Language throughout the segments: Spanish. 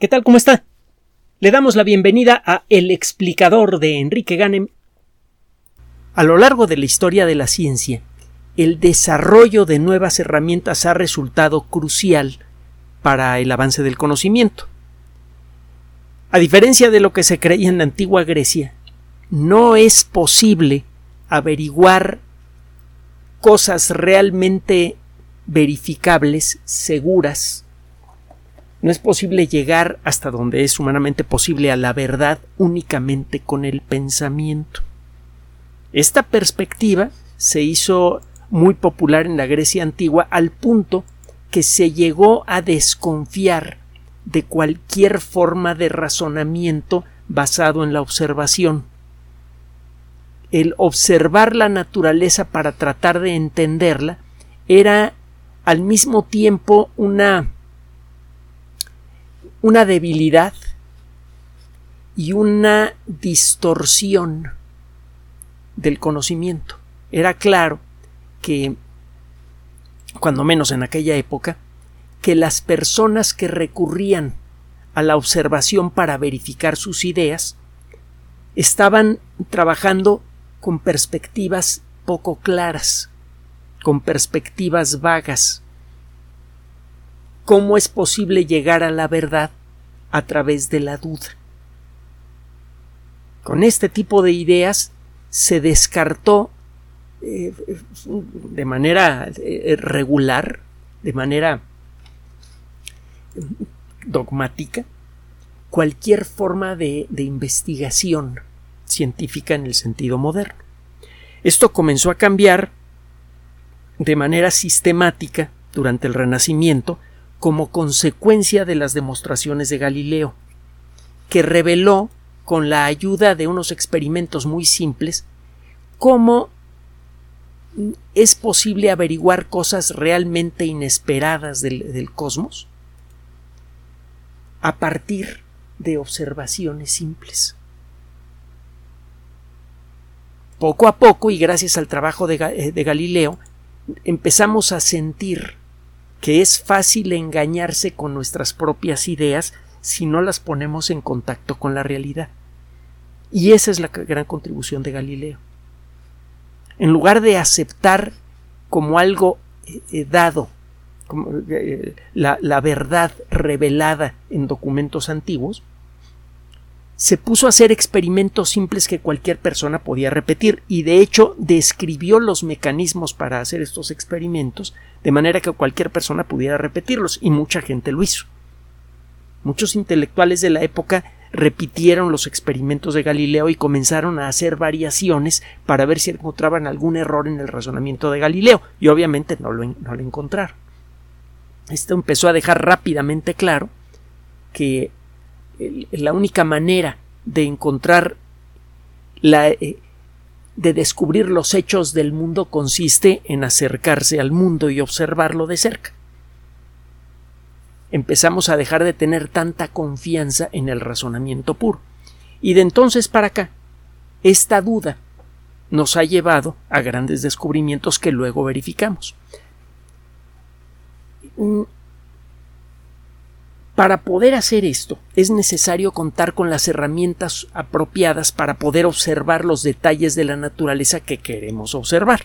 ¿Qué tal? ¿Cómo está? Le damos la bienvenida a El explicador de Enrique Ganem. A lo largo de la historia de la ciencia, el desarrollo de nuevas herramientas ha resultado crucial para el avance del conocimiento. A diferencia de lo que se creía en la antigua Grecia, no es posible averiguar cosas realmente verificables, seguras, no es posible llegar hasta donde es humanamente posible a la verdad únicamente con el pensamiento. Esta perspectiva se hizo muy popular en la Grecia antigua al punto que se llegó a desconfiar de cualquier forma de razonamiento basado en la observación. El observar la naturaleza para tratar de entenderla era al mismo tiempo una una debilidad y una distorsión del conocimiento. Era claro que, cuando menos en aquella época, que las personas que recurrían a la observación para verificar sus ideas estaban trabajando con perspectivas poco claras, con perspectivas vagas, cómo es posible llegar a la verdad a través de la duda. Con este tipo de ideas se descartó eh, de manera eh, regular, de manera dogmática, cualquier forma de, de investigación científica en el sentido moderno. Esto comenzó a cambiar de manera sistemática durante el Renacimiento como consecuencia de las demostraciones de Galileo, que reveló, con la ayuda de unos experimentos muy simples, cómo es posible averiguar cosas realmente inesperadas del, del cosmos a partir de observaciones simples. Poco a poco, y gracias al trabajo de, de Galileo, empezamos a sentir que es fácil engañarse con nuestras propias ideas si no las ponemos en contacto con la realidad. Y esa es la gran contribución de Galileo. En lugar de aceptar como algo eh, eh, dado, como, eh, la, la verdad revelada en documentos antiguos, se puso a hacer experimentos simples que cualquier persona podía repetir y de hecho describió los mecanismos para hacer estos experimentos de manera que cualquier persona pudiera repetirlos y mucha gente lo hizo. Muchos intelectuales de la época repitieron los experimentos de Galileo y comenzaron a hacer variaciones para ver si encontraban algún error en el razonamiento de Galileo y obviamente no lo, no lo encontraron. Esto empezó a dejar rápidamente claro que la única manera de encontrar la, eh, de descubrir los hechos del mundo consiste en acercarse al mundo y observarlo de cerca. Empezamos a dejar de tener tanta confianza en el razonamiento puro. Y de entonces para acá, esta duda nos ha llevado a grandes descubrimientos que luego verificamos. Para poder hacer esto es necesario contar con las herramientas apropiadas para poder observar los detalles de la naturaleza que queremos observar.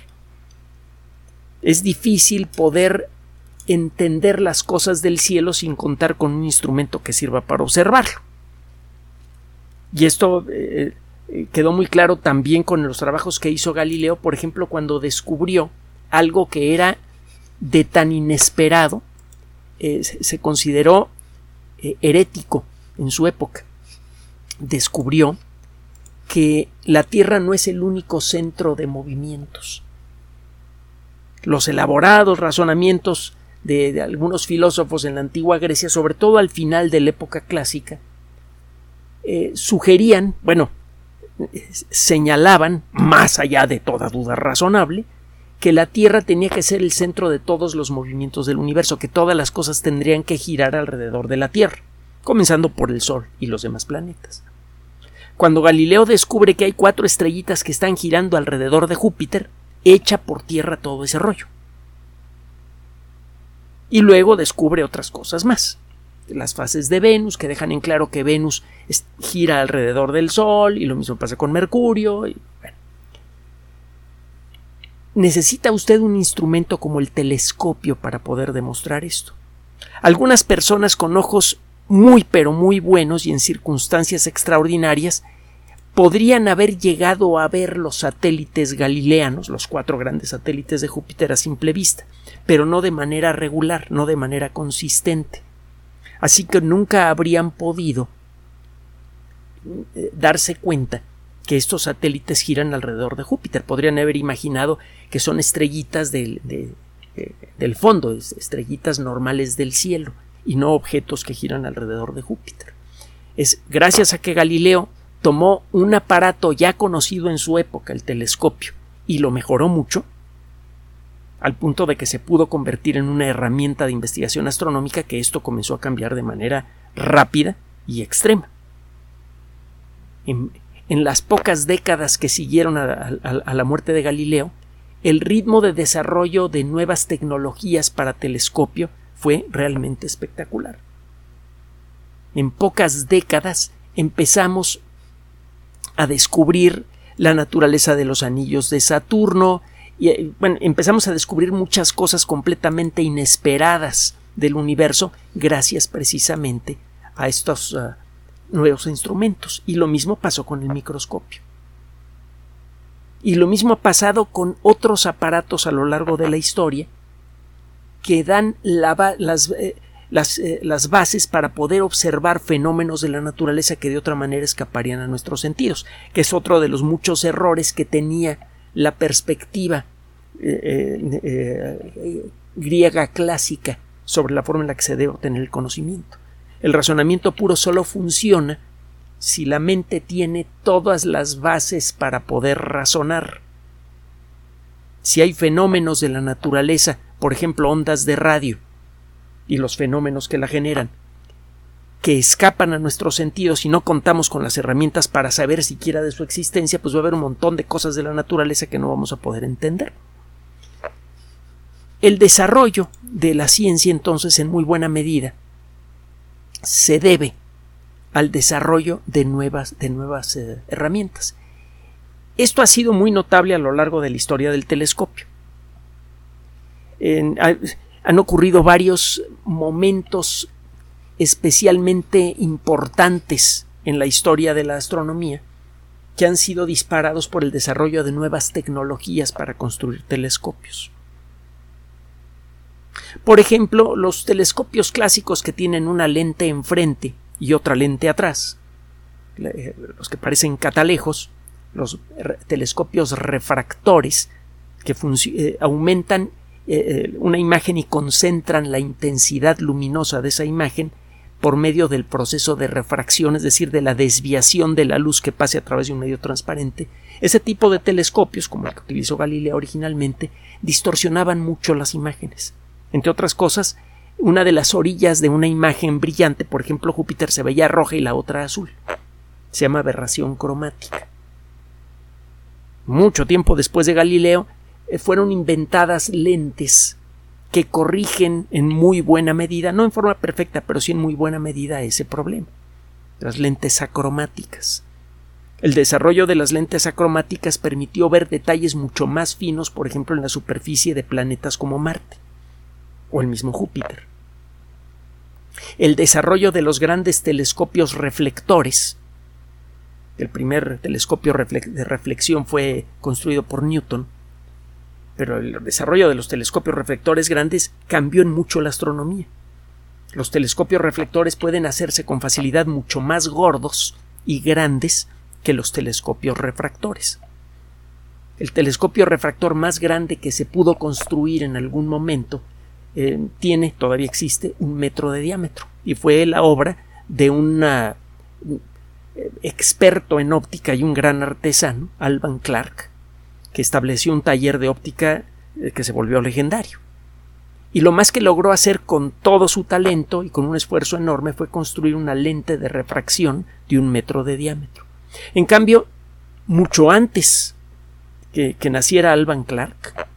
Es difícil poder entender las cosas del cielo sin contar con un instrumento que sirva para observarlo. Y esto eh, eh, quedó muy claro también con los trabajos que hizo Galileo, por ejemplo, cuando descubrió algo que era de tan inesperado, eh, se consideró eh, herético en su época, descubrió que la Tierra no es el único centro de movimientos. Los elaborados razonamientos de, algunos filósofos en la antigua Grecia, sobre todo al final de la época clásica, eh, sugerían, bueno, señalaban, más allá de toda duda razonable, que la Tierra tenía que ser el centro de todos los movimientos del universo, que todas las cosas tendrían que girar alrededor de la Tierra, comenzando por el Sol y los demás planetas. Cuando Galileo descubre que hay cuatro estrellitas que están girando alrededor de Júpiter, echa por tierra todo ese rollo. Y luego descubre otras cosas más. las fases de Venus, que dejan en claro que Venus gira alrededor del Sol, y lo mismo pasa con Mercurio. Necesita usted un instrumento como el telescopio para poder demostrar esto. Algunas personas con ojos muy pero muy buenos y en circunstancias extraordinarias podrían haber llegado a ver los satélites galileanos, los cuatro grandes satélites de Júpiter a simple vista, pero no de manera regular, no de manera consistente. Así que nunca habrían podido eh, darse cuenta que estos satélites giran alrededor de Júpiter. Podrían haber imaginado que son estrellitas del, eh, del fondo, estrellitas normales del cielo, y no objetos que giran alrededor de Júpiter. Es gracias a que Galileo tomó un aparato ya conocido en su época, el telescopio, y lo mejoró mucho, al punto de que se pudo convertir en una herramienta de investigación astronómica que esto comenzó a cambiar de manera rápida y extrema. En, las pocas décadas que siguieron a la muerte de Galileo, el ritmo de desarrollo de nuevas tecnologías para telescopio fue realmente espectacular. En pocas décadas empezamos a descubrir la naturaleza de los anillos de Saturno, y eh, bueno, empezamos a descubrir muchas cosas completamente inesperadas del universo gracias precisamente a estos ah, nuevos instrumentos. Y lo mismo pasó con el microscopio. Y lo mismo ha pasado con otros aparatos a lo largo de la historia que dan las, eh, eh, las, bases para poder observar fenómenos de la naturaleza que de otra manera escaparían a nuestros sentidos, que es otro de los muchos errores que tenía la perspectiva eh, griega clásica sobre la forma en la que se debe obtener el conocimiento. El razonamiento puro solo funciona si la mente tiene todas las bases para poder razonar. Si hay fenómenos de la naturaleza, por ejemplo ondas de radio, y los fenómenos que la generan, que escapan a nuestros sentidos y no contamos con las herramientas para saber siquiera de su existencia, pues va a haber un montón de cosas de la naturaleza que no vamos a poder entender. El desarrollo de la ciencia entonces en muy buena medida se debe al desarrollo de nuevas, de nuevas eh, herramientas. Esto ha sido muy notable a lo largo de la historia del telescopio. Han ocurrido varios momentos especialmente importantes en la historia de la astronomía que han sido disparados por el desarrollo de nuevas tecnologías para construir telescopios. Por ejemplo, los telescopios clásicos que tienen una lente enfrente y otra lente atrás, los que parecen catalejos, los telescopios refractores que eh, aumentan eh, eh, una imagen y concentran la intensidad luminosa de esa imagen por medio del proceso de refracción, es decir, de la desviación de la luz que pase a través de un medio transparente, ese tipo de telescopios, como el que utilizó Galileo originalmente, distorsionaban mucho las imágenes. Entre otras cosas, una de las orillas de una imagen brillante, por ejemplo, Júpiter se veía roja y la otra azul. Se llama aberración cromática. Mucho tiempo después de Galileo, eh, fueron inventadas lentes que corrigen en muy buena medida, no en forma perfecta, pero sí en muy buena medida ese problema. Las lentes acromáticas. El desarrollo de las lentes acromáticas permitió ver detalles mucho más finos, por ejemplo, en la superficie de planetas como Marte o el mismo Júpiter. El desarrollo de los grandes telescopios reflectores. El primer telescopio de reflexión fue construido por Newton pero el desarrollo de los telescopios reflectores grandes cambió en mucho la astronomía. Los telescopios reflectores pueden hacerse con facilidad mucho más gordos y grandes que los telescopios refractores. El telescopio refractor más grande que se pudo construir en algún momento eh, tiene, todavía existe, un metro de diámetro y fue la obra de un eh, experto en óptica y un gran artesano, Alban Clark, que estableció un taller de óptica eh, que se volvió legendario. Y lo más que logró hacer con todo su talento y con un esfuerzo enorme fue construir una lente de refracción de un metro de diámetro. En cambio, mucho antes que, naciera Alban Clark,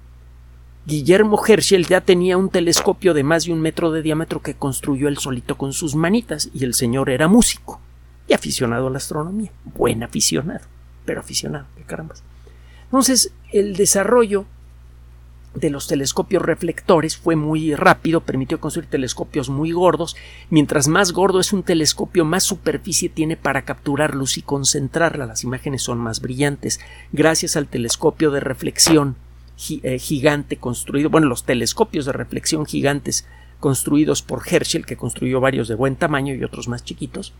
Guillermo Herschel ya tenía un telescopio de más de un metro de diámetro que construyó él solito con sus manitas y el señor era músico y aficionado a la astronomía. Buen aficionado, pero aficionado, qué caramba. Entonces, el desarrollo de los telescopios reflectores fue muy rápido, permitió construir telescopios muy gordos. Mientras más gordo es un telescopio, más superficie tiene para capturar luz y concentrarla. Las imágenes son más brillantes. Gracias al telescopio de reflexión eh, gigante construido, bueno, los telescopios de reflexión gigantes construidos por Herschel, que construyó varios de buen tamaño y otros más chiquitos,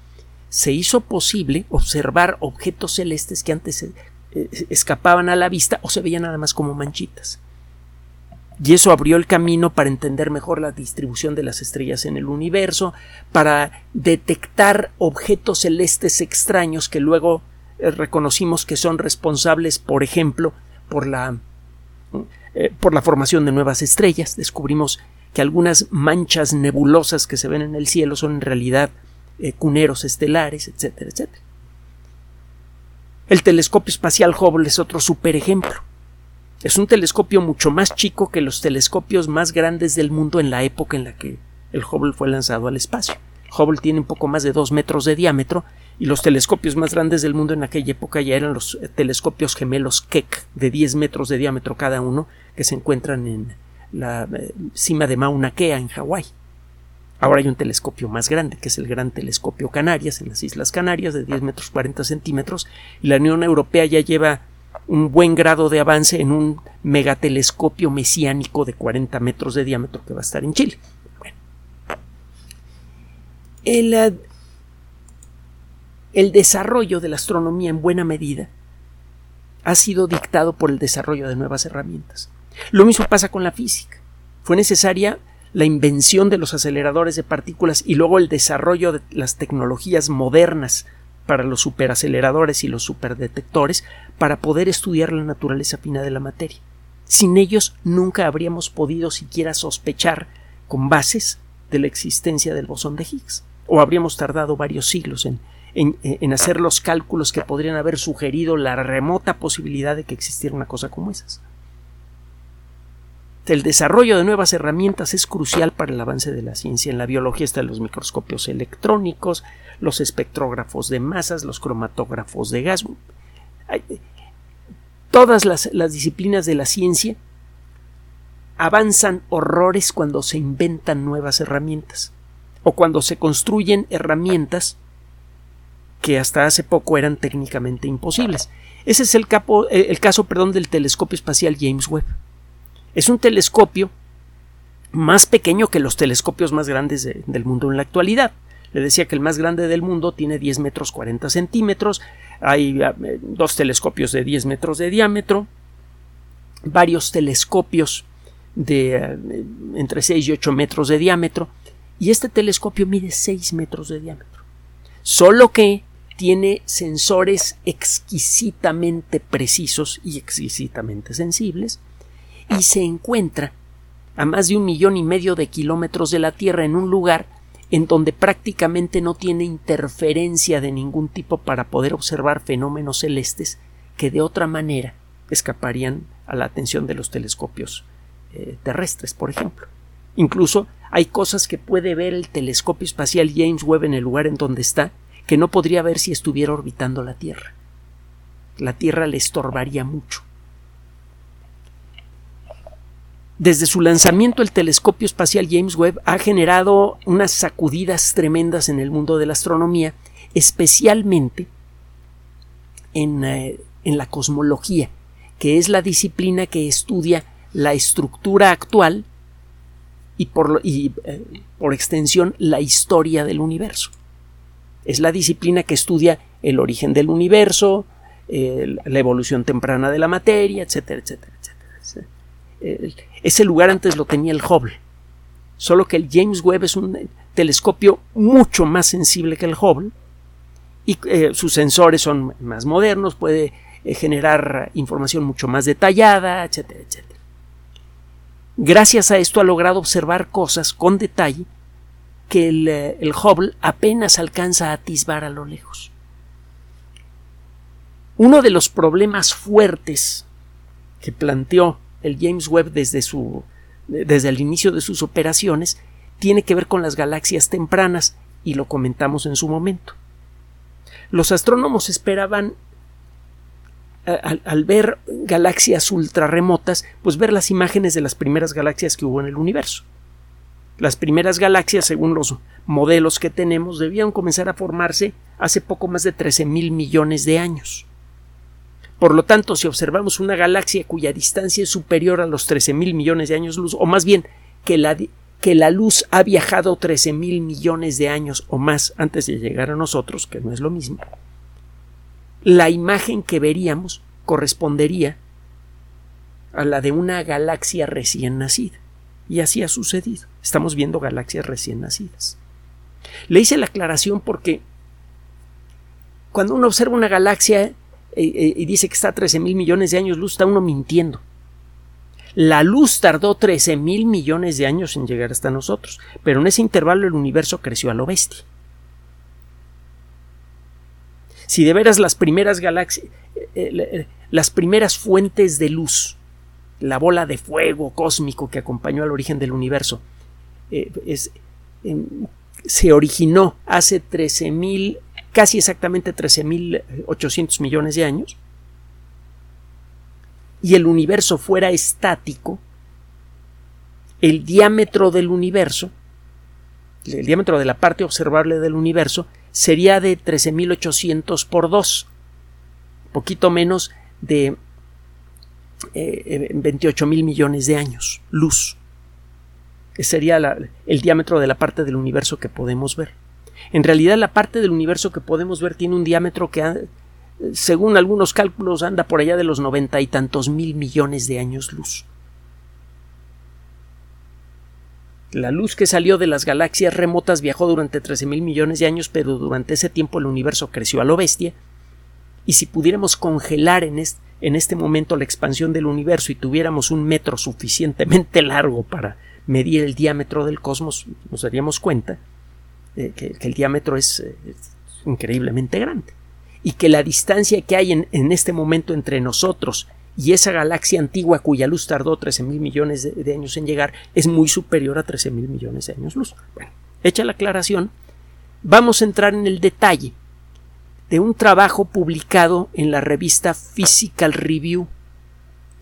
se hizo posible observar objetos celestes que antes eh, escapaban a la vista o se veían nada más como manchitas. Y eso abrió el camino para entender mejor la distribución de las estrellas en el universo, para detectar objetos celestes extraños que luego eh, reconocimos que son responsables, por ejemplo, por la, eh, por la formación de nuevas estrellas. Descubrimos que algunas manchas nebulosas que se ven en el cielo son en realidad eh, cuneros estelares, etcétera, etcétera. El telescopio espacial Hubble es otro super ejemplo. Es un telescopio mucho más chico que los telescopios más grandes del mundo en la época en la que el Hubble fue lanzado al espacio. Hubble tiene un poco más de dos metros de diámetro y los telescopios más grandes del mundo en aquella época ya eran los eh, telescopios gemelos Keck de 10 metros de diámetro cada uno que se encuentran en la eh, cima de Mauna Kea en Hawái. Ahora hay un telescopio más grande, que es el Gran Telescopio Canarias, en las Islas Canarias, de 10 metros 40 centímetros, y la Unión Europea ya lleva un buen grado de avance en un megatelescopio mesiánico de 40 metros de diámetro que va a estar en Chile. el, eh, el desarrollo de la astronomía en buena medida ha sido dictado por el desarrollo de nuevas herramientas. Lo mismo pasa con la física. Fue necesaria la invención de los aceleradores de partículas y luego el desarrollo de las tecnologías modernas para los superaceleradores y los superdetectores para poder estudiar la naturaleza fina de la materia. Sin ellos nunca habríamos podido siquiera sospechar con bases de la existencia del bosón de Higgs, o habríamos tardado varios siglos en, en, hacer los cálculos que podrían haber sugerido la remota posibilidad de que existiera una cosa como esas. El desarrollo de nuevas herramientas es crucial para el avance de la ciencia. En la biología están los microscopios electrónicos, los espectrógrafos de masas, los cromatógrafos de gas. Todas las, disciplinas de la ciencia avanzan horrores cuando se inventan nuevas herramientas o cuando se construyen herramientas que hasta hace poco eran técnicamente imposibles. Ese es el, el caso perdón, del telescopio espacial James Webb. Es un telescopio más pequeño que los telescopios más grandes del mundo en la actualidad. Le decía que el más grande del mundo tiene 10 metros 40 centímetros. Hay eh, dos telescopios de 10 metros de diámetro. Varios telescopios de eh, entre 6 y 8 metros de diámetro. Y este telescopio mide 6 metros de diámetro. Solo que tiene sensores exquisitamente precisos y exquisitamente sensibles y se encuentra a más de un millón y medio de kilómetros de la Tierra en un lugar en donde prácticamente no tiene interferencia de ningún tipo para poder observar fenómenos celestes que de otra manera escaparían a la atención de los telescopios eh, terrestres, por ejemplo. Incluso hay cosas que puede ver el telescopio espacial James Webb en el lugar en donde está que no podría ver si estuviera orbitando la Tierra. La Tierra le estorbaría mucho. Desde su lanzamiento el telescopio espacial James Webb ha generado unas sacudidas tremendas en el mundo de la astronomía, especialmente en, eh, la cosmología, que es la disciplina que estudia la estructura actual y por, y, eh, por extensión la historia del universo. Es la disciplina que estudia el origen del universo, la evolución temprana de la materia, etcétera, etcétera, etcétera ese lugar antes lo tenía el Hubble. Solo que el James Webb es un telescopio mucho más sensible que el Hubble y eh, sus sensores son más modernos, puede eh, generar información mucho más detallada, etcétera, etcétera. Gracias a esto ha logrado observar cosas con detalle que el, eh, el Hubble apenas alcanza a atisbar a lo lejos. Uno de los problemas fuertes que planteó el James Webb desde, su, desde el inicio de sus operaciones tiene que ver con las galaxias tempranas y lo comentamos en su momento. Los astrónomos esperaban al, ver galaxias ultra remotas, pues ver las imágenes de las primeras galaxias que hubo en el universo. Las primeras galaxias, según los modelos que tenemos, debían comenzar a formarse hace poco más de 13 mil millones de años. Por lo tanto, si observamos una galaxia cuya distancia es superior a los 13 mil millones de años luz, o más bien que la, que la luz ha viajado 13 mil millones de años o más antes de llegar a nosotros, que no es lo mismo, la imagen que veríamos correspondería a la de una galaxia recién nacida. Y así ha sucedido. Estamos viendo galaxias recién nacidas. Le hice la aclaración porque cuando uno observa una galaxia eh, eh, y dice que está a 13 mil millones de años luz, está uno mintiendo. La luz tardó 13 mil millones de años en llegar hasta nosotros, pero en ese intervalo el universo creció a lo bestia. Si de veras las primeras galaxias, eh, las primeras fuentes de luz, la bola de fuego cósmico que acompañó al origen del universo, em, se originó hace 13 mil casi exactamente 13.800 millones de años, y el universo fuera estático, el diámetro del universo, el diámetro de la parte observable del universo, sería de 13.800 por 2, poquito menos de eh, 28 mil millones de años, luz. Sería el diámetro de la parte del universo que podemos ver. En realidad la parte del universo que podemos ver tiene un diámetro que, según algunos cálculos, anda por allá de los noventa y tantos mil millones de años luz. La luz que salió de las galaxias remotas viajó durante 13 mil millones de años, pero durante ese tiempo el universo creció a lo bestia. Y si pudiéramos congelar en en este momento la expansión del universo y tuviéramos un metro suficientemente largo para medir el diámetro del cosmos, nos daríamos cuenta eh, que, el diámetro es, eh, increíblemente grande y que la distancia que hay en, este momento entre nosotros y esa galaxia antigua cuya luz tardó 13 mil millones de, años en llegar es muy superior a 13 mil millones de años luz. Bueno, hecha la aclaración, vamos a entrar en el detalle de un trabajo publicado en la revista Physical Review,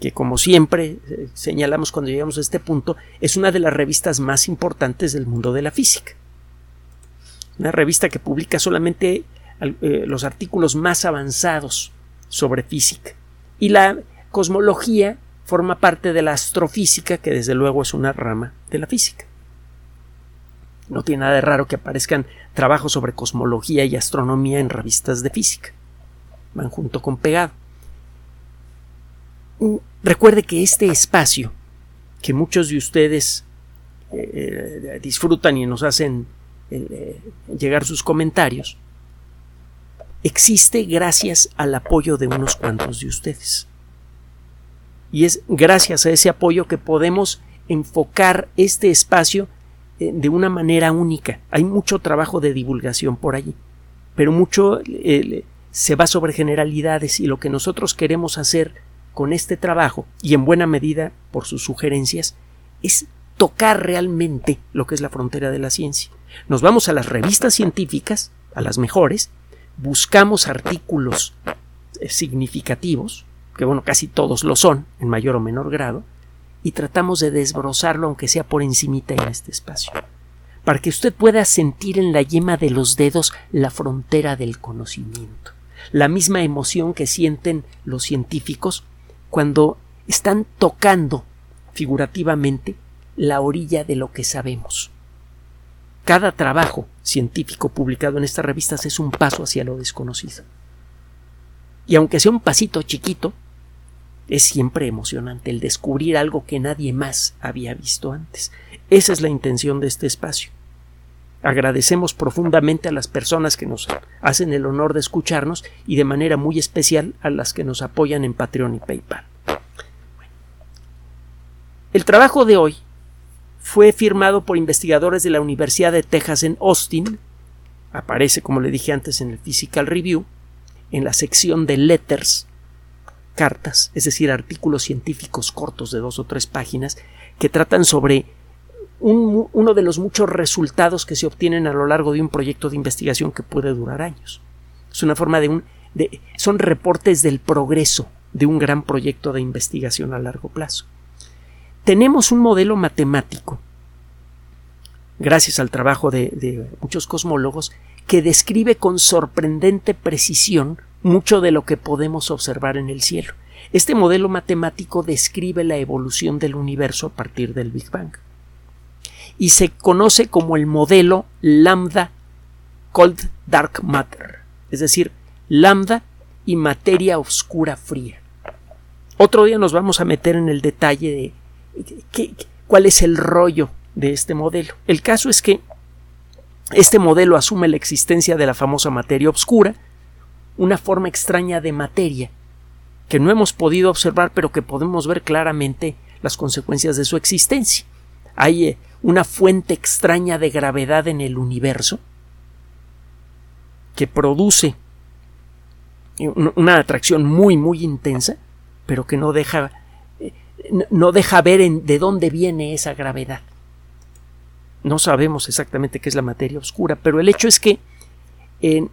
que como siempre eh, señalamos cuando llegamos a este punto, es una de las revistas más importantes del mundo de la física una revista que publica solamente eh, los artículos más avanzados sobre física. Y la cosmología forma parte de la astrofísica, que desde luego es una rama de la física. No tiene nada de raro que aparezcan trabajos sobre cosmología y astronomía en revistas de física. Van junto con pegado. Recuerde que este espacio, que muchos de ustedes eh, eh, disfrutan y nos hacen eh, llegar sus comentarios, existe gracias al apoyo de unos cuantos de ustedes. Y es gracias a ese apoyo que podemos enfocar este espacio de una manera única. Hay mucho trabajo de divulgación por allí, pero mucho se va sobre generalidades y lo que nosotros queremos hacer con este trabajo, y en buena medida por sus sugerencias, es tocar realmente lo que es la frontera de la ciencia. Nos vamos a las revistas científicas, a las mejores, buscamos artículos eh, significativos, que bueno, casi todos lo son, en mayor o menor grado, y tratamos de desbrozarlo aunque sea por encimita en este espacio, para que usted pueda sentir en la yema de los dedos la frontera del conocimiento, la misma emoción que sienten los científicos cuando están tocando figurativamente la orilla de lo que sabemos. Cada trabajo científico publicado en estas revistas es un paso hacia lo desconocido. Y aunque sea un pasito chiquito, es siempre emocionante el descubrir algo que nadie más había visto antes. Esa es la intención de este espacio. Agradecemos profundamente a las personas que nos hacen el honor de escucharnos y de manera muy especial a las que nos apoyan en Patreon y PayPal. El trabajo de hoy fue firmado por investigadores de la Universidad de Texas en Austin, aparece como le dije antes en el Physical Review, en la sección de Letters, cartas, es decir, artículos científicos cortos de dos o tres páginas, que tratan sobre uno de los muchos resultados que se obtienen a lo largo de un proyecto de investigación que puede durar años. Es una forma de un. son reportes del progreso de un gran proyecto de investigación a largo plazo. Tenemos un modelo matemático, gracias al trabajo de muchos cosmólogos, que describe con sorprendente precisión mucho de lo que podemos observar en el cielo. Este modelo matemático describe la evolución del universo a partir del Big Bang y se conoce como el modelo lambda cold dark matter, es decir, lambda y materia oscura fría. Otro día nos vamos a meter en el detalle de cuál es el rollo de este modelo. El caso es que este modelo asume la existencia de la famosa materia oscura, una forma extraña de materia que no hemos podido observar pero que podemos ver claramente las consecuencias de su existencia. Hay eh, una fuente extraña de gravedad en el universo que produce una atracción muy muy intensa pero que no deja eh, no deja ver de dónde viene esa gravedad. No sabemos exactamente qué es la materia oscura, pero el hecho es que en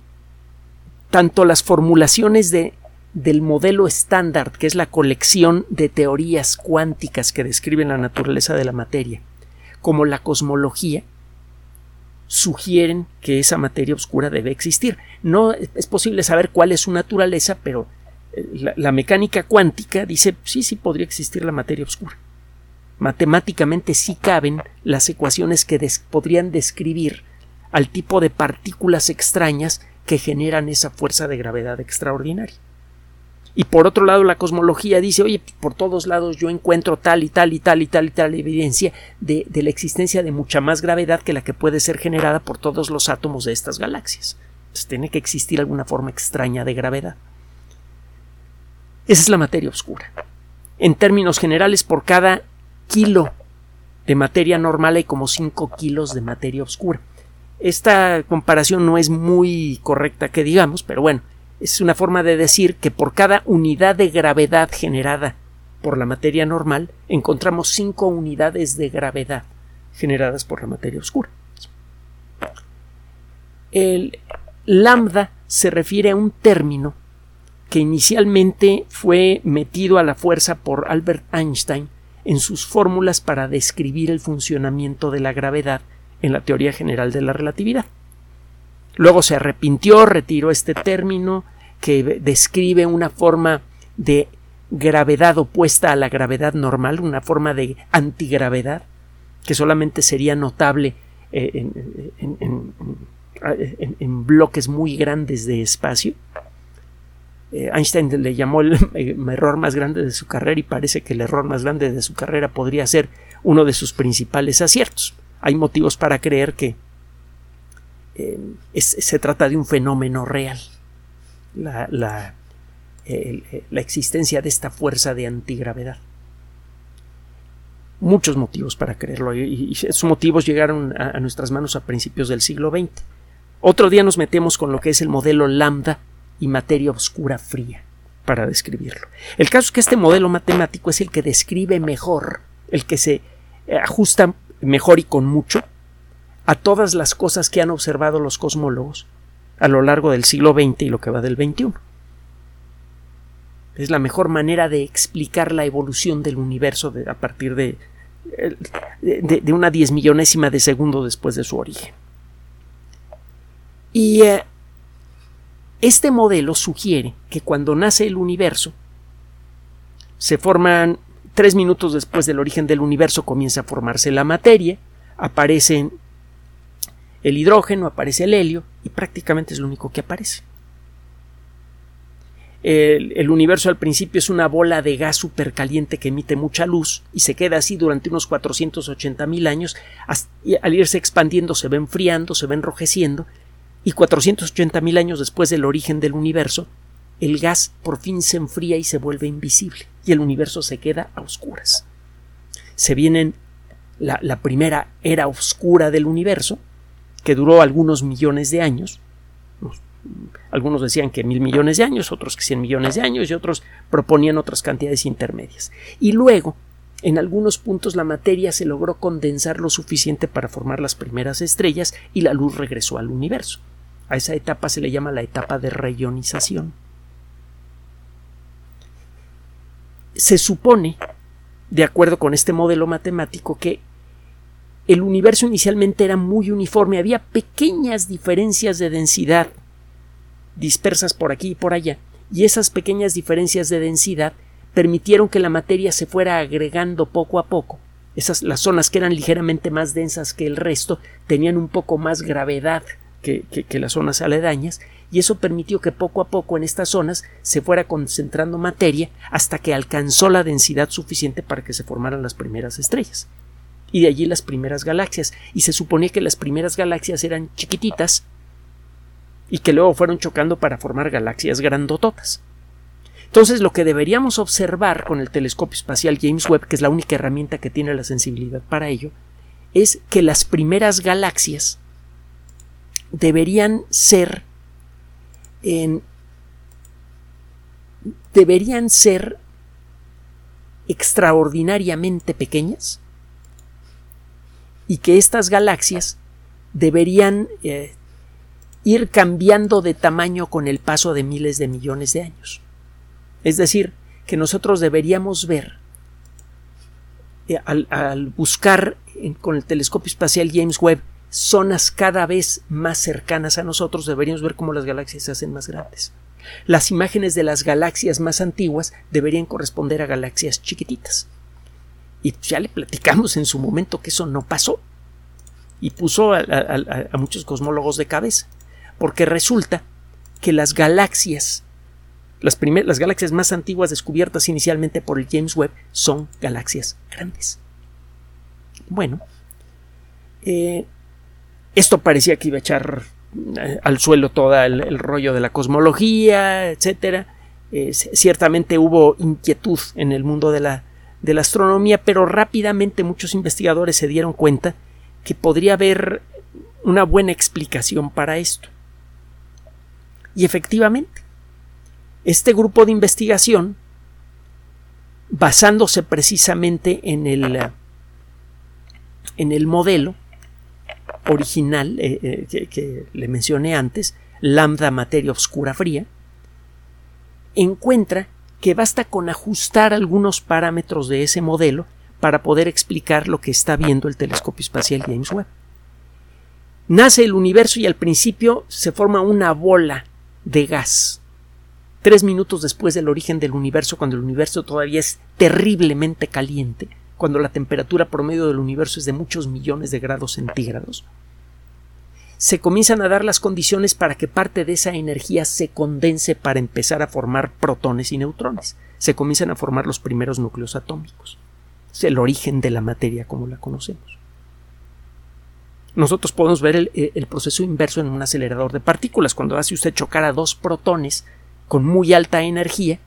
tanto las formulaciones de del modelo estándar, que es la colección de teorías cuánticas que describen la naturaleza de la materia, como la cosmología, sugieren que esa materia oscura debe existir. No es posible saber cuál es su naturaleza, pero eh, la, mecánica cuántica dice sí, sí podría existir la materia oscura. Matemáticamente sí caben las ecuaciones que podrían describir al tipo de partículas extrañas que generan esa fuerza de gravedad extraordinaria. Y por otro lado, la cosmología dice, oye, por todos lados yo encuentro tal y tal y tal y tal y tal evidencia de, la existencia de mucha más gravedad que la que puede ser generada por todos los átomos de estas galaxias. Entonces tiene que existir alguna forma extraña de gravedad. Esa es la materia oscura. En términos generales, por cada kilo de materia normal hay como 5 kilos de materia oscura. Esta comparación no es muy correcta que digamos, pero bueno, es una forma de decir que por cada unidad de gravedad generada por la materia normal encontramos cinco unidades de gravedad generadas por la materia oscura. El lambda se refiere a un término que inicialmente fue metido a la fuerza por Albert Einstein en sus fórmulas para describir el funcionamiento de la gravedad en la teoría general de la relatividad. Luego se arrepintió, retiró este término que describe una forma de gravedad opuesta a la gravedad normal, una forma de antigravedad que solamente sería notable eh, en, bloques muy grandes de espacio. Eh, Einstein le llamó el error más grande de su carrera y parece que el error más grande de su carrera podría ser uno de sus principales aciertos. Hay motivos para creer que se trata de un fenómeno real, la, la, existencia de esta fuerza de antigravedad. Muchos motivos para creerlo y, esos motivos llegaron a, nuestras manos a principios del siglo XX. Otro día nos metemos con lo que es el modelo lambda y materia oscura fría para describirlo. El caso es que este modelo matemático es el que describe mejor, el que se ajusta mejor y con mucho a todas las cosas que han observado los cosmólogos a lo largo del siglo XX y lo que va del XXI. Es la mejor manera de explicar la evolución del universo a partir de, de, una diez millonésima de segundo después de su origen. Y eh, este modelo sugiere que cuando nace el universo, se forman tres minutos después del origen del universo comienza a formarse la materia, aparecen el hidrógeno, aparece el helio y prácticamente es lo único que aparece. El, universo al principio es una bola de gas supercaliente que emite mucha luz y se queda así durante unos 480 mil años. al irse expandiendo se va enfriando, se va enrojeciendo y 480 mil años después del origen del universo, el gas por fin se enfría y se vuelve invisible y el universo se queda a oscuras. Se viene la, la primera era oscura del universo, que duró algunos millones de años, Algunos decían que mil millones de años, otros que cien millones de años y otros proponían otras cantidades intermedias. Y luego, en algunos puntos la materia se logró condensar lo suficiente para formar las primeras estrellas y la luz regresó al universo. A esa etapa se le llama la etapa de reionización. Se supone, de acuerdo con este modelo matemático, que el universo inicialmente era muy uniforme, había pequeñas diferencias de densidad dispersas por aquí y por allá, y esas pequeñas diferencias de densidad permitieron que la materia se fuera agregando poco a poco. Esas las zonas que eran ligeramente más densas que el resto tenían un poco más gravedad que, que las zonas aledañas, y eso permitió que poco a poco en estas zonas se fuera concentrando materia hasta que alcanzó la densidad suficiente para que se formaran las primeras estrellas y de allí las primeras galaxias, y se suponía que las primeras galaxias eran chiquititas y que luego fueron chocando para formar galaxias grandototas. Entonces lo que deberíamos observar con el telescopio espacial James Webb, que es la única herramienta que tiene la sensibilidad para ello, es que las primeras galaxias deberían ser en, deberían ser extraordinariamente pequeñas y que estas galaxias deberían eh, ir cambiando de tamaño con el paso de miles de millones de años. Es decir, que nosotros deberíamos ver, eh, al, buscar con el telescopio espacial James Webb zonas cada vez más cercanas a nosotros, deberíamos ver cómo las galaxias se hacen más grandes. Las imágenes de las galaxias más antiguas deberían corresponder a galaxias chiquititas. Y ya le platicamos en su momento que eso no pasó. Y puso a, muchos cosmólogos de cabeza. Porque resulta que las galaxias, las, las galaxias más antiguas descubiertas inicialmente por el James Webb, son galaxias grandes. Bueno, eh, esto parecía que iba a echar eh, al suelo todo el, rollo de la cosmología, etc. Eh, ciertamente hubo inquietud en el mundo de la de la astronomía, pero rápidamente muchos investigadores se dieron cuenta que podría haber una buena explicación para esto. Y efectivamente, este grupo de investigación, basándose precisamente en el, en el modelo original eh, eh, que, que le mencioné antes, lambda materia oscura fría, encuentra que basta con ajustar algunos parámetros de ese modelo para poder explicar lo que está viendo el telescopio espacial James Webb. Nace el universo y al principio se forma una bola de gas. Tres minutos después del origen del universo, cuando el universo todavía es terriblemente caliente, cuando la temperatura promedio del universo es de muchos millones de grados centígrados, se comienzan a dar las condiciones para que parte de esa energía se condense para empezar a formar protones y neutrones. Se comienzan a formar los primeros núcleos atómicos. Es el origen de la materia como la conocemos. Nosotros podemos ver el, proceso inverso en un acelerador de partículas. Cuando hace usted chocar a dos protones con muy alta energía,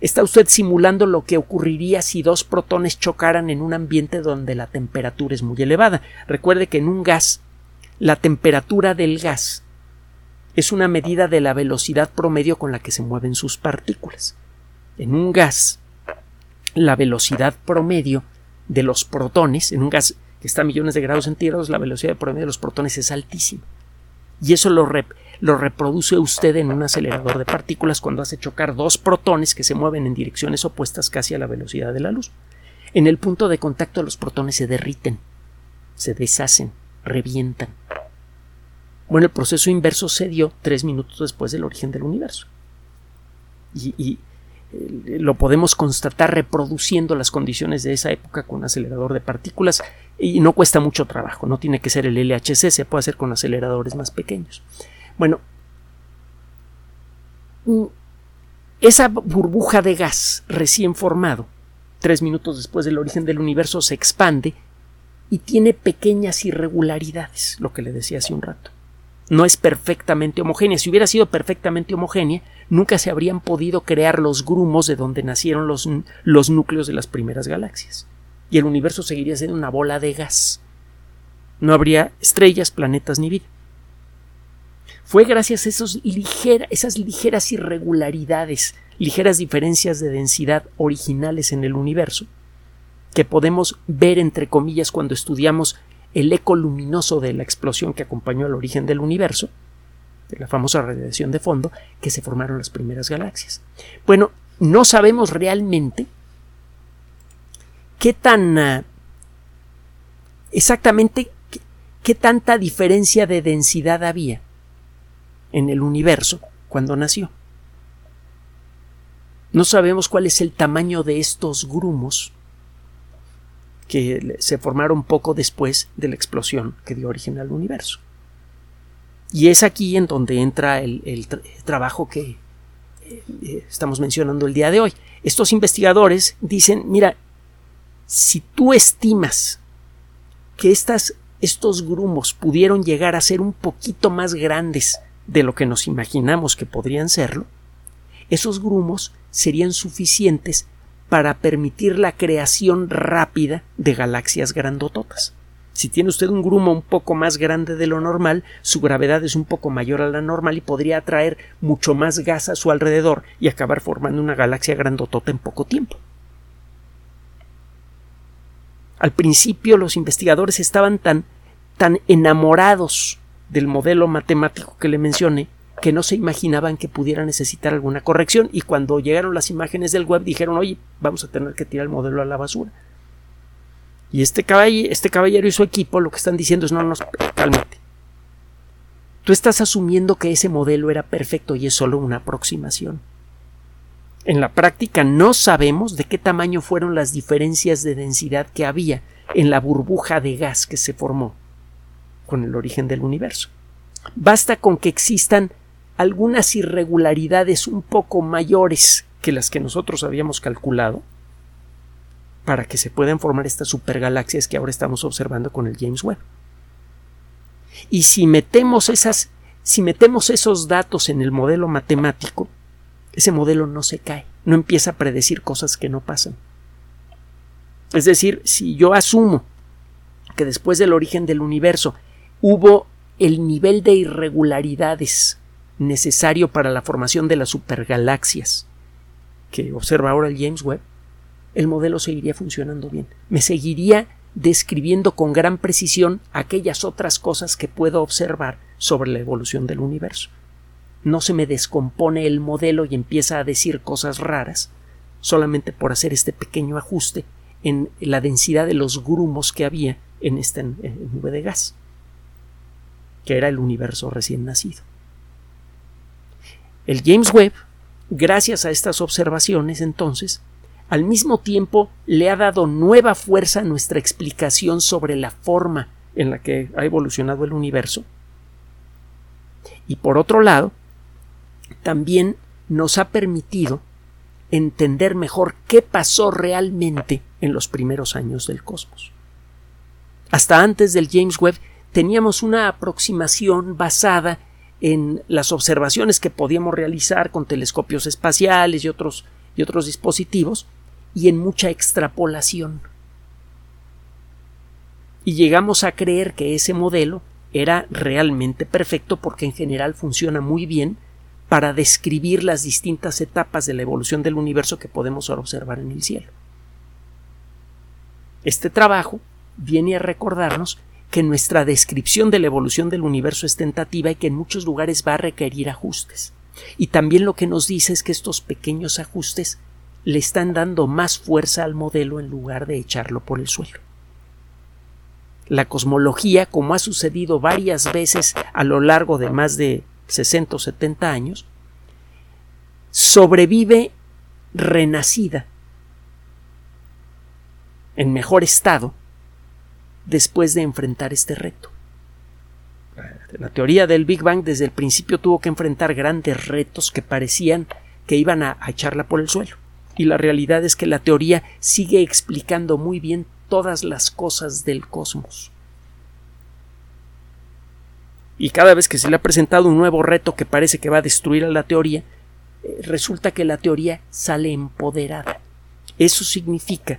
está usted simulando lo que ocurriría si dos protones chocaran en un ambiente donde la temperatura es muy elevada. Recuerde que en un gas la temperatura del gas es una medida de la velocidad promedio con la que se mueven sus partículas. En un gas, la velocidad promedio de los protones, en un gas que está a millones de grados centígrados, la velocidad promedio de los protones es altísima. Y eso lo, lo reproduce usted en un acelerador de partículas cuando hace chocar dos protones que se mueven en direcciones opuestas casi a la velocidad de la luz. En el punto de contacto los protones se derriten, se deshacen, revientan. Bueno, el proceso inverso se dio tres minutos después del origen del universo. Y, eh, lo podemos constatar reproduciendo las condiciones de esa época con un acelerador de partículas y no cuesta mucho trabajo, no tiene que ser el LHC, se puede hacer con aceleradores más pequeños. Bueno, esa burbuja de gas recién formado, tres minutos después del origen del universo, se expande y tiene pequeñas irregularidades, lo que le decía hace un rato. No es perfectamente homogénea. Si hubiera sido perfectamente homogénea, nunca se habrían podido crear los grumos de donde nacieron los, los núcleos de las primeras galaxias. Y el universo seguiría siendo una bola de gas. No habría estrellas, planetas ni vida. Fue gracias a esos esas ligeras irregularidades, ligeras diferencias de densidad originales en el universo, que podemos ver entre comillas cuando estudiamos el eco luminoso de la explosión que acompañó al origen del universo, de la famosa radiación de fondo, que se formaron las primeras galaxias. Bueno, no sabemos realmente qué tan ah, exactamente qué, tanta diferencia de densidad había en el universo cuando nació. No sabemos cuál es el tamaño de estos grumos que se formaron poco después de la explosión que dio origen al universo. Y es aquí en donde entra el, trabajo que eh, estamos mencionando el día de hoy. Estos investigadores dicen, mira, si tú estimas que estas, estos grumos pudieron llegar a ser un poquito más grandes de lo que nos imaginamos que podrían serlo, esos grumos serían suficientes para permitir la creación rápida de galaxias grandototas. Si tiene usted un grumo un poco más grande de lo normal, su gravedad es un poco mayor a la normal y podría atraer mucho más gas a su alrededor y acabar formando una galaxia grandotota en poco tiempo. Al principio los investigadores estaban tan, tan enamorados del modelo matemático que le mencioné que no se imaginaban que pudiera necesitar alguna corrección y cuando llegaron las imágenes del web dijeron oye vamos a tener que tirar el modelo a la basura y este caballero, este caballero y su equipo lo que están diciendo es no, no, cálmate. Tú estás asumiendo que ese modelo era perfecto y es solo una aproximación. En la práctica no sabemos de qué tamaño fueron las diferencias de densidad que había en la burbuja de gas que se formó con el origen del universo. Basta con que existan algunas irregularidades un poco mayores que las que nosotros habíamos calculado para que se puedan formar estas supergalaxias que ahora estamos observando con el James Webb. Y si metemos esas si metemos esos datos en el modelo matemático, ese modelo no se cae, no empieza a predecir cosas que no pasan. Es decir, si yo asumo que después del origen del universo hubo el nivel de irregularidades necesario para la formación de las supergalaxias que observa ahora el James Webb, el modelo seguiría funcionando bien. Me seguiría describiendo con gran precisión aquellas otras cosas que puedo observar sobre la evolución del universo no se me descompone el modelo y empieza a decir cosas raras solamente por hacer este pequeño ajuste en la densidad de los grumos que había en esta nube de gas, que era el universo recién nacido. El James Webb, gracias a estas observaciones, entonces, al mismo tiempo le ha dado nueva fuerza a nuestra explicación sobre la forma en la que ha evolucionado el universo. Y por otro lado, también nos ha permitido entender mejor qué pasó realmente en los primeros años del cosmos. Hasta antes del James Webb teníamos una aproximación basada en las observaciones que podíamos realizar con telescopios espaciales y otros, y otros dispositivos y en mucha extrapolación. Y llegamos a creer que ese modelo era realmente perfecto porque en general funciona muy bien para describir las distintas etapas de la evolución del universo que podemos observar en el cielo. Este trabajo viene a recordarnos que nuestra descripción de la evolución del universo es tentativa y que en muchos lugares va a requerir ajustes. Y también lo que nos dice es que estos pequeños ajustes le están dando más fuerza al modelo en lugar de echarlo por el suelo. La cosmología, como ha sucedido varias veces a lo largo de más de 60 o 70 años, sobrevive renacida en mejor estado después de enfrentar este reto. La teoría del Big Bang desde el principio tuvo que enfrentar grandes retos que parecían que iban a, echarla por el suelo. Y la realidad es que la teoría sigue explicando muy bien todas las cosas del cosmos y cada vez que se le ha presentado un nuevo reto que parece que va a destruir a la teoría, eh, resulta que la teoría sale empoderada. Eso significa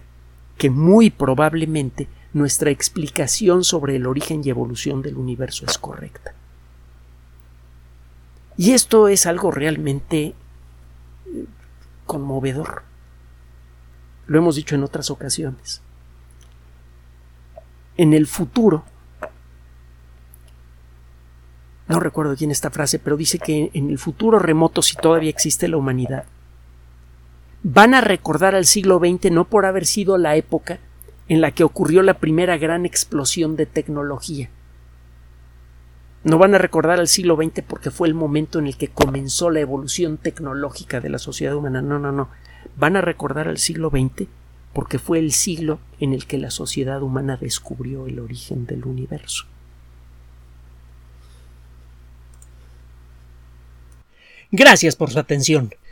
que muy probablemente nuestra explicación sobre el origen y evolución del universo es correcta. Y esto es algo realmente eh, conmovedor. Lo hemos dicho en otras ocasiones. En el futuro, no recuerdo quién esta frase, pero dice que en el futuro remoto, si todavía existe la humanidad, van a recordar al siglo XX no por haber sido la época en la que ocurrió la primera gran explosión de tecnología. No van a recordar al siglo XX porque fue el momento en el que comenzó la evolución tecnológica de la sociedad humana. No, no, no. Van a recordar al siglo XX porque fue el siglo en el que la sociedad humana descubrió el origen del universo. Gracias por su atención.